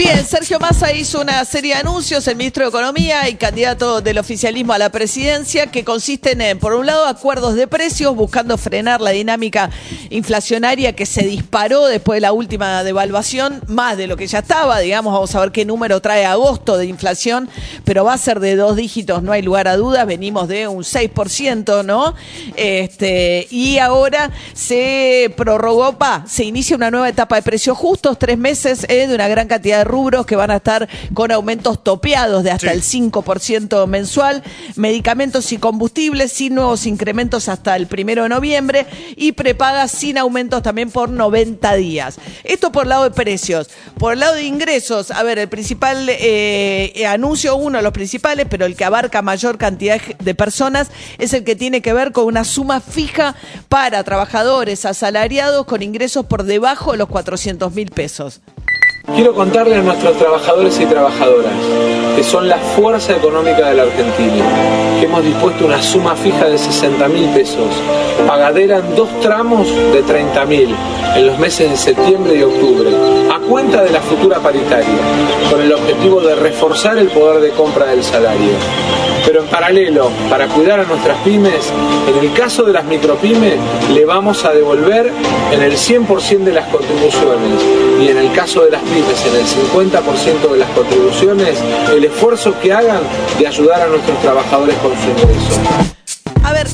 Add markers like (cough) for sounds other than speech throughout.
Bien, Sergio Massa hizo una serie de anuncios, el ministro de Economía y candidato del oficialismo a la presidencia, que consisten en, por un lado, acuerdos de precios, buscando frenar la dinámica inflacionaria que se disparó después de la última devaluación, más de lo que ya estaba, digamos, vamos a ver qué número trae agosto de inflación, pero va a ser de dos dígitos, no hay lugar a dudas, venimos de un 6%, ¿no? Este, y ahora se prorrogó, pa, se inicia una nueva etapa de precios justos, tres meses eh, de una gran cantidad de rubros que van a estar con aumentos topeados de hasta el 5% mensual, medicamentos y combustibles sin nuevos incrementos hasta el primero de noviembre y prepagas sin aumentos también por 90 días. Esto por el lado de precios. Por el lado de ingresos, a ver, el principal eh, anuncio, uno de los principales, pero el que abarca mayor cantidad de personas, es el que tiene que ver con una suma fija para trabajadores asalariados con ingresos por debajo de los 400 mil pesos. Quiero contarle a nuestros trabajadores y trabajadoras que son la fuerza económica de la Argentina, que hemos dispuesto una suma fija de 60 mil pesos, pagadera en dos tramos de 30 mil en los meses de septiembre y octubre, a cuenta de la futura paritaria, con el objetivo de reforzar el poder de compra del salario. Pero en paralelo, para cuidar a nuestras pymes, en el caso de las micropymes, le vamos a devolver en el 100% de las contribuciones y en el caso de las pymes, en el 50% de las contribuciones, el esfuerzo que hagan de ayudar a nuestros trabajadores con su ingreso. A ver,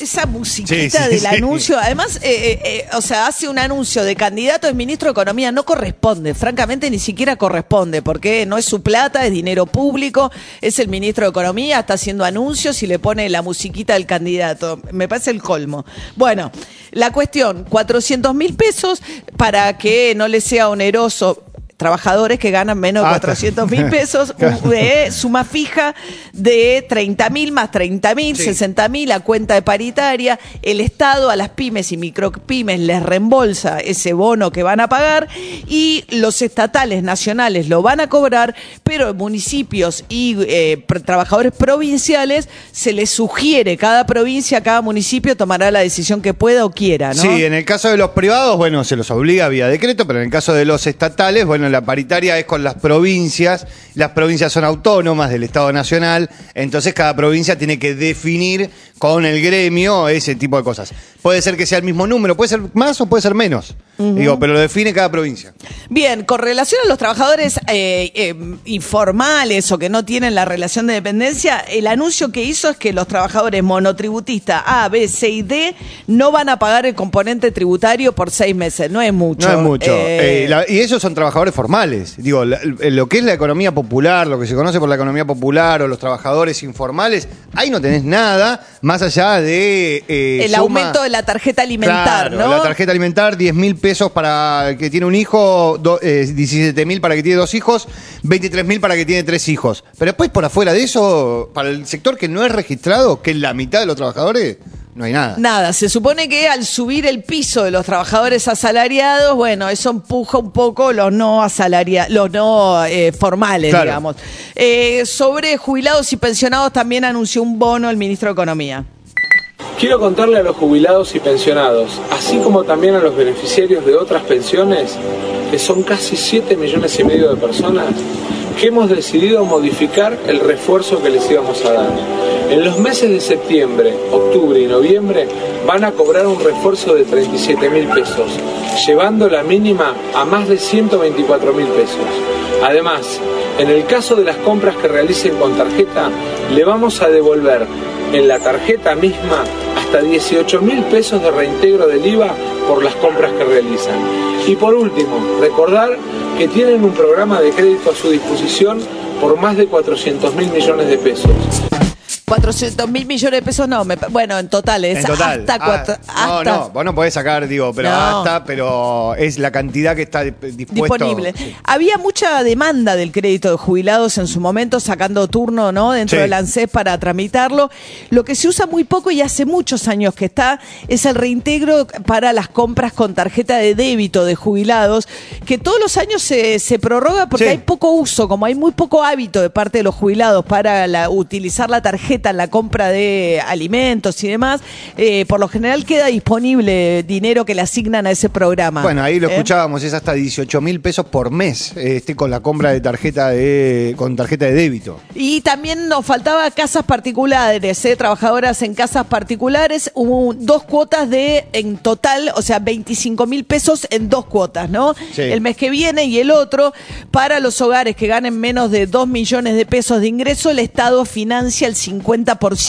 esa musiquita del anuncio, además, eh, eh, eh, o sea, hace un anuncio de candidato de ministro de Economía, no corresponde, francamente ni siquiera corresponde, porque no es su plata, es dinero público, es el ministro de Economía, está haciendo anuncios y le pone la musiquita del candidato. Me parece el colmo. Bueno, la cuestión, 400 mil pesos para que no le sea oneroso trabajadores que ganan menos de 400 mil pesos, (laughs) de suma fija de 30 mil más 30 mil, 60 mil a cuenta de paritaria, el Estado a las pymes y micropymes les reembolsa ese bono que van a pagar y los estatales nacionales lo van a cobrar, pero municipios y eh, trabajadores provinciales se les sugiere, cada provincia, cada municipio tomará la decisión que pueda o quiera, ¿no? Sí, en el caso de los privados, bueno, se los obliga vía decreto, pero en el caso de los estatales, bueno, la paritaria es con las provincias, las provincias son autónomas del Estado Nacional, entonces cada provincia tiene que definir con el gremio ese tipo de cosas. Puede ser que sea el mismo número, puede ser más o puede ser menos, digo, pero lo define cada provincia. Bien, con relación a los trabajadores eh, eh, informales o que no tienen la relación de dependencia, el anuncio que hizo es que los trabajadores monotributistas A, B, C y D no van a pagar el componente tributario por seis meses, no es mucho. No es mucho. Eh, y esos son trabajadores formales. Digo, lo que es la economía popular, lo que se conoce por la economía popular o los trabajadores informales, ahí no tenés nada más allá de... el aumento de la tarjeta alimentar, claro, ¿no? La tarjeta alimentar, 10 mil pesos para el que tiene un hijo, 17 mil para el que tiene dos hijos, 23 mil para el que tiene tres hijos. Pero después, por afuera de eso, para el sector que no es registrado, que es la mitad de los trabajadores, no hay nada. Nada, se supone que al subir el piso de los trabajadores asalariados, bueno, eso empuja un poco los no asalariados, los no eh, formales, digamos. Eh, sobre jubilados y pensionados también anunció un bono el ministro de Economía. Quiero contarle a los jubilados y pensionados, así como también a los beneficiarios de otras pensiones, que son casi 7 millones y medio de personas, hemos decidido modificar el refuerzo que les íbamos a dar. En los meses de septiembre, octubre y noviembre van a cobrar un refuerzo de 37 mil pesos, llevando la mínima a más de 124 mil pesos. Además, en el caso de las compras que realicen con tarjeta, le vamos a devolver en la tarjeta misma hasta 18 mil pesos de reintegro del IVA por las compras que realizan. Y por último, recordar que tienen un programa de crédito a su disposición por más de 400 mil millones de pesos. 400 mil millones de pesos, no. me bueno, en total es En total. hasta Ah, cuatro. no, hasta- no, vos no podés sacar, digo, pero No. hasta, pero es la cantidad que está di- dispuesto. disponible. Sí. Había mucha demanda del crédito de jubilados en su momento, sacando turno ¿no? dentro Sí. del ANSES para tramitarlo. Lo que se usa muy poco y hace muchos años que está es el reintegro para las compras con tarjeta de débito de jubilados, que todos los años se, se prorroga porque Sí. hay poco uso, como hay muy poco hábito de parte de los jubilados para la- utilizar la tarjeta en la compra de alimentos y demás, eh, por lo general queda disponible dinero que le asignan a ese programa. Bueno, ahí lo ¿Eh? escuchábamos, es hasta 18 mil pesos por mes este, con la compra de tarjeta de, con tarjeta de débito. Y también nos faltaba casas particulares, ¿eh? trabajadoras en casas particulares. Hubo dos cuotas de, en total, o sea, 25 mil pesos en dos cuotas, ¿no? Sí. El mes que viene y el otro. Para los hogares que ganen menos de 2 millones de pesos de ingreso, el Estado financia el 50%.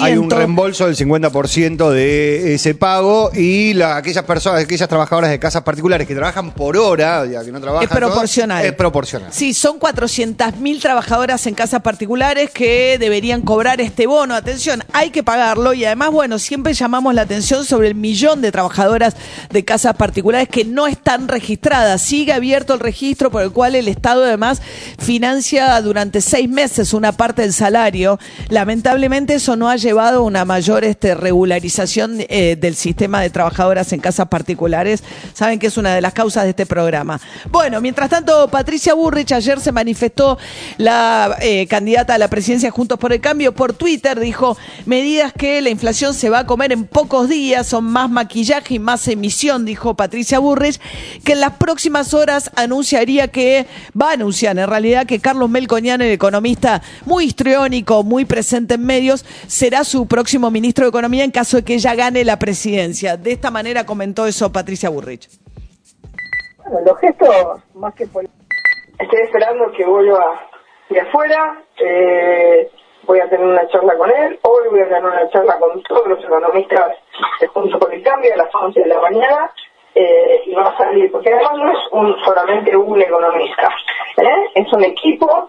Hay un reembolso del 50% de ese pago y la- aquellas personas, aquellas trabajadoras de casas particulares que trabajan por hora, ya que no trabajan Es proporcional. todo, es proporcional. Sí, son 400.000 trabajadoras en casas particulares que deberían cobrar este bono. Atención, hay que pagarlo y además, bueno, siempre llamamos la atención sobre el millón de trabajadoras de casas particulares que no están registradas. Sigue abierto el registro por el cual el Estado además financia durante seis meses una parte del salario. Lamentablemente eso no ha llevado a una mayor este, regularización eh, del sistema de trabajadoras en casas particulares. Saben que es una de las causas de este programa. Bueno, mientras tanto, Patricia Burrich ayer se manifestó la eh, candidata a la presidencia Juntos por el Cambio por Twitter. Dijo medidas que la inflación se va a comer en pocos días, son más maquillaje y más emisión, dijo Patricia Burrich, que en las próximas horas anunciaría que, va a anunciar en realidad que Carlos Melconian, el economista muy histriónico, muy presente en medios, será su próximo ministro de Economía en caso de que ella gane la presidencia. De esta manera comentó eso Patricia Burrich. Bueno, los gestos, más que. Estoy esperando que vuelva de afuera. eh, voy a tener una charla con él. Hoy voy a tener una charla con todos los economistas de Juntos por el Cambio a las 11 de la mañana. eh, y va a salir, porque además no es un, solamente un economista. ¿eh? Es un equipo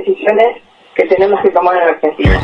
decisiones que tenemos que tomar en Argentina.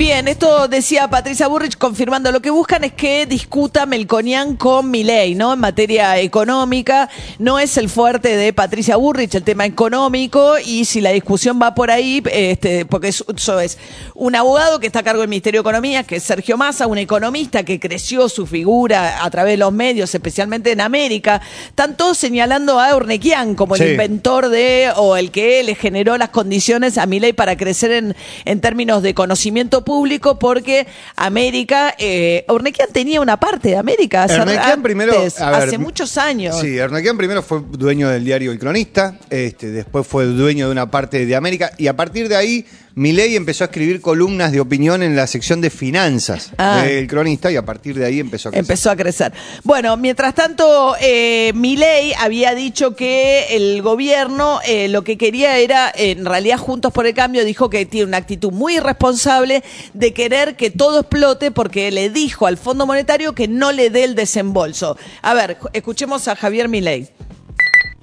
Bien, esto decía Patricia Burrich confirmando lo que buscan es que discuta Melconian con Milei, ¿no? En materia económica, no es el fuerte de Patricia Burrich el tema económico y si la discusión va por ahí, este, porque es- eso es un abogado que está a cargo del Ministerio de Economía, que es Sergio Massa, un economista que creció su figura a través de los medios, especialmente en América, están todos señalando a Urnequian como el Sí. inventor de o el que le generó las condiciones a Milei para crecer en, en términos de conocimiento público porque América, eh, Urnequian tenía una parte de América hace, primero, antes, a ver, hace muchos años. Sí, Ernequian primero fue dueño del diario El Cronista, este, después fue dueño de una parte de América y a partir de ahí Milei empezó a escribir columnas de opinión en la sección de finanzas Ah. del Cronista y a partir de ahí empezó a crecer. Empezó a crecer. Bueno, mientras tanto, eh, Milei había dicho que el gobierno eh, lo que quería era, en realidad Juntos por el Cambio dijo que tiene una actitud muy irresponsable de querer que todo explote porque le dijo al Fondo Monetario que no le dé el desembolso. A ver, escuchemos a Javier Milei.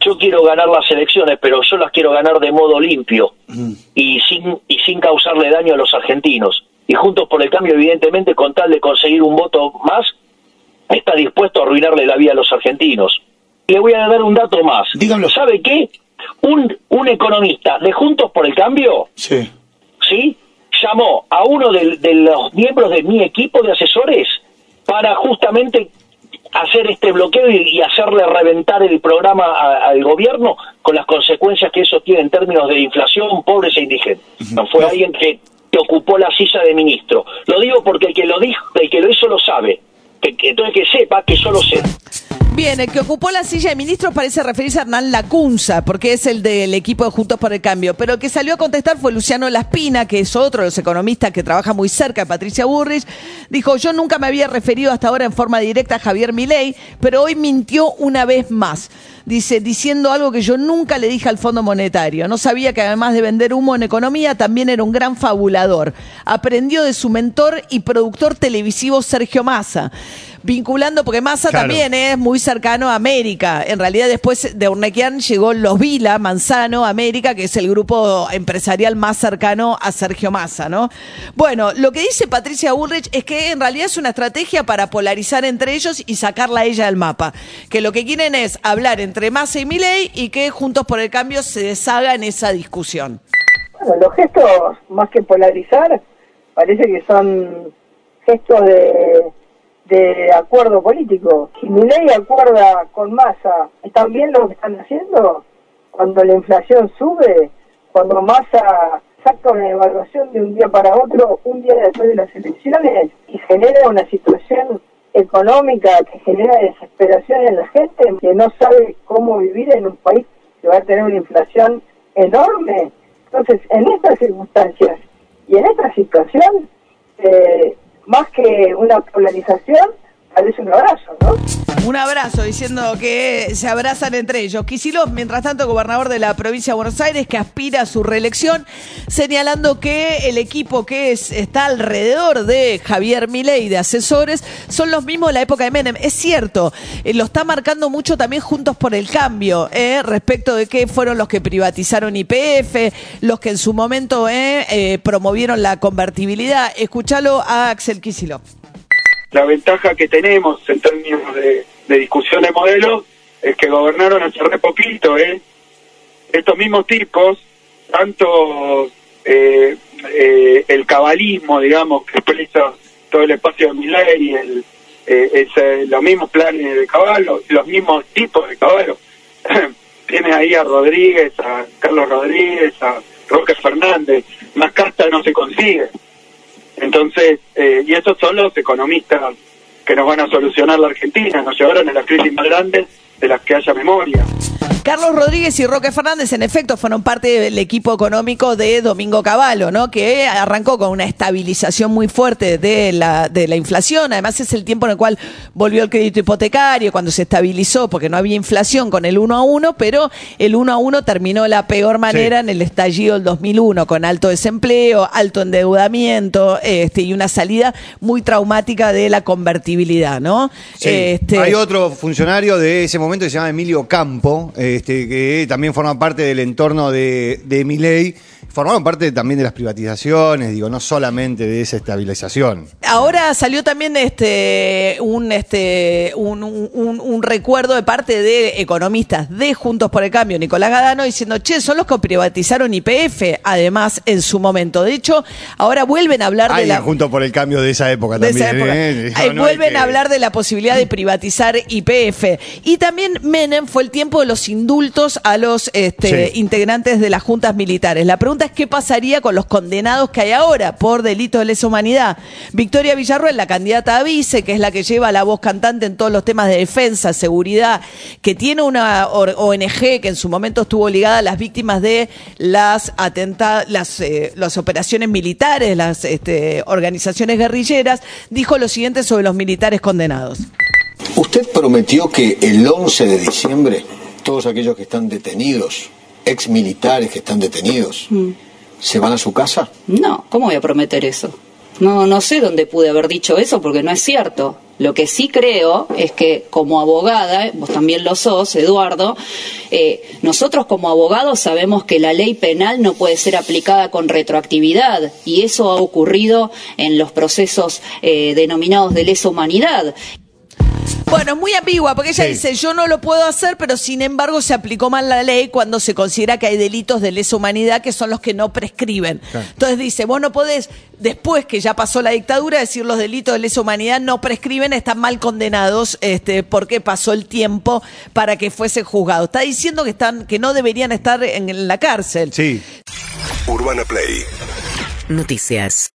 Yo quiero ganar las elecciones, pero yo las quiero ganar de modo limpio y sin y sin causarle daño a los argentinos. Y Juntos por el Cambio, evidentemente, con tal de conseguir un voto más, está dispuesto a arruinarle la vida a los argentinos. Le voy a dar un dato más. Dígamelo. ¿Sabe qué? Un, un economista de Juntos por el Cambio, Sí. ¿sí? Llamó a uno de, de los miembros de mi equipo de asesores para justamente hacer este bloqueo y, y hacerle reventar el programa a- al gobierno con las consecuencias que eso tiene en términos de inflación, pobres e indigentes. No fue alguien que, que ocupó la silla de ministro. Lo digo porque el que lo dijo, el que lo hizo lo sabe. Que, que- entonces que sepa que yo lo sé. Bien, el que ocupó la silla de ministros parece referirse a Hernán Lacunza, porque es el del equipo de Juntos por el Cambio. Pero el que salió a contestar fue Luciano Laspina, que es otro de los economistas que trabaja muy cerca de Patricia Burrich. Dijo, yo nunca me había referido hasta ahora en forma directa a Javier Milei, pero hoy mintió una vez más. Dice, diciendo algo que yo nunca le dije al Fondo Monetario. No sabía que además de vender humo en economía, también era un gran fabulador. Aprendió de su mentor y productor televisivo Sergio Massa. Vinculando, porque Massa Claro. también es muy cercano a América. En realidad, después de Urnequian llegó Los Vila, Manzano, América, que es el grupo empresarial más cercano a Sergio Massa, ¿no? Bueno, lo que dice Patricia Bullrich es que en realidad es una estrategia para polarizar entre ellos y sacarla a ella del mapa. Que lo que quieren es hablar entre Massa y Milei y que Juntos por el Cambio se deshaga en esa discusión. Bueno, los gestos, más que polarizar, parece que son gestos de, de acuerdo político. Si mi ley acuerda con Massa, ¿están bien lo que están haciendo? Cuando la inflación sube, cuando Massa saca una evaluación de un día para otro, un día después de las elecciones, y genera una situación económica que genera desesperación en la gente, que no sabe cómo vivir en un país que va a tener una inflación enorme. Entonces, en estas circunstancias y en esta situación, eh, más que una polarización, parece un abrazo, ¿no? Un abrazo diciendo que se abrazan entre ellos. Kicillof, mientras tanto, gobernador de la provincia de Buenos Aires, que aspira a su reelección, señalando que el equipo que es, está alrededor de Javier Milei de asesores son los mismos de la época de Menem. Es cierto, eh, lo está marcando mucho también Juntos por el Cambio, eh, respecto de que fueron los que privatizaron IPF, los que en su momento eh, promovieron la convertibilidad. Escúchalo a Axel Kicillof. la ventaja que tenemos en términos de, de discusión de modelos es que gobernaron hace re poquito, ¿eh? Estos mismos tipos, tanto eh, eh, el cabalismo, digamos, que expresa todo el espacio de Miley y el, eh, los mismos planes de caballo, los mismos tipos de caballo. (clears throat) Tienes ahí a Rodríguez, a Carlos Rodríguez, a Roque Fernández, más casta no se consigue. Entonces, eh, y esos son los economistas que nos van a solucionar la Argentina, nos llevaron a las crisis más grandes de las que haya memoria. Carlos Rodríguez y Roque Fernández, en efecto, fueron parte del equipo económico de Domingo Cavallo, ¿no? Que arrancó con una estabilización muy fuerte de la, de la inflación. Además, es el tiempo en el cual volvió el crédito hipotecario, cuando se estabilizó, porque no había inflación con el 1 a 1, pero el 1 a 1 terminó de la peor manera Sí. en el estallido del 2001, con alto desempleo, alto endeudamiento este, y una salida muy traumática de la convertibilidad, ¿no? Sí. Este, Hay otro funcionario de ese momento que se llama Emilio Campo, este, que también forma parte del entorno de, de Milei. Formaron parte también de las privatizaciones, digo, no solamente de esa estabilización. Ahora salió también este un este un, un- un- un recuerdo de parte de economistas de Juntos por el Cambio, Nicolás Gadano, diciendo, che, son los que privatizaron IPF, además, en su momento. De hecho, ahora vuelven a hablar de la junto por el cambio de esa época de también. esa época. ¿eh? No vuelven que- a hablar de la posibilidad de privatizar IPF. Y también Menem fue el tiempo de los indultos a los este, Sí. integrantes de las juntas militares. La pregunta es qué pasaría con los condenados que hay ahora por delito de lesa humanidad. Victoria Villarruel, la candidata a vice, que es la que lleva la voz cantante en todos los temas de defensa, seguridad, que tiene una ONG que en su momento estuvo ligada a las víctimas de las atentadas, las, eh, las operaciones militares, las este, organizaciones guerrilleras, dijo lo siguiente sobre los militares condenados. Usted prometió que el 11 de diciembre todos aquellos que están detenidos, ex militares que están detenidos, se van a su casa. No, ¿cómo voy a prometer eso? No, no sé dónde pude haber dicho eso porque no es cierto. Lo que sí creo es que como abogada, vos también lo sos, Eduardo, eh, nosotros como abogados sabemos que la ley penal no puede ser aplicada con retroactividad y eso ha ocurrido en los procesos eh, denominados de lesa humanidad. Bueno, es muy ambigua porque ella Sí. dice, yo no lo puedo hacer, pero sin embargo se aplicó mal la ley cuando se considera que hay delitos de lesa humanidad que son los que no prescriben. Claro. Entonces dice, vos no podés, después que ya pasó la dictadura, decir los delitos de lesa humanidad no prescriben, están mal condenados este, porque pasó el tiempo para que fuesen juzgados. Está diciendo que, están, que no deberían estar en, en la cárcel. Sí. Urbana Play Noticias.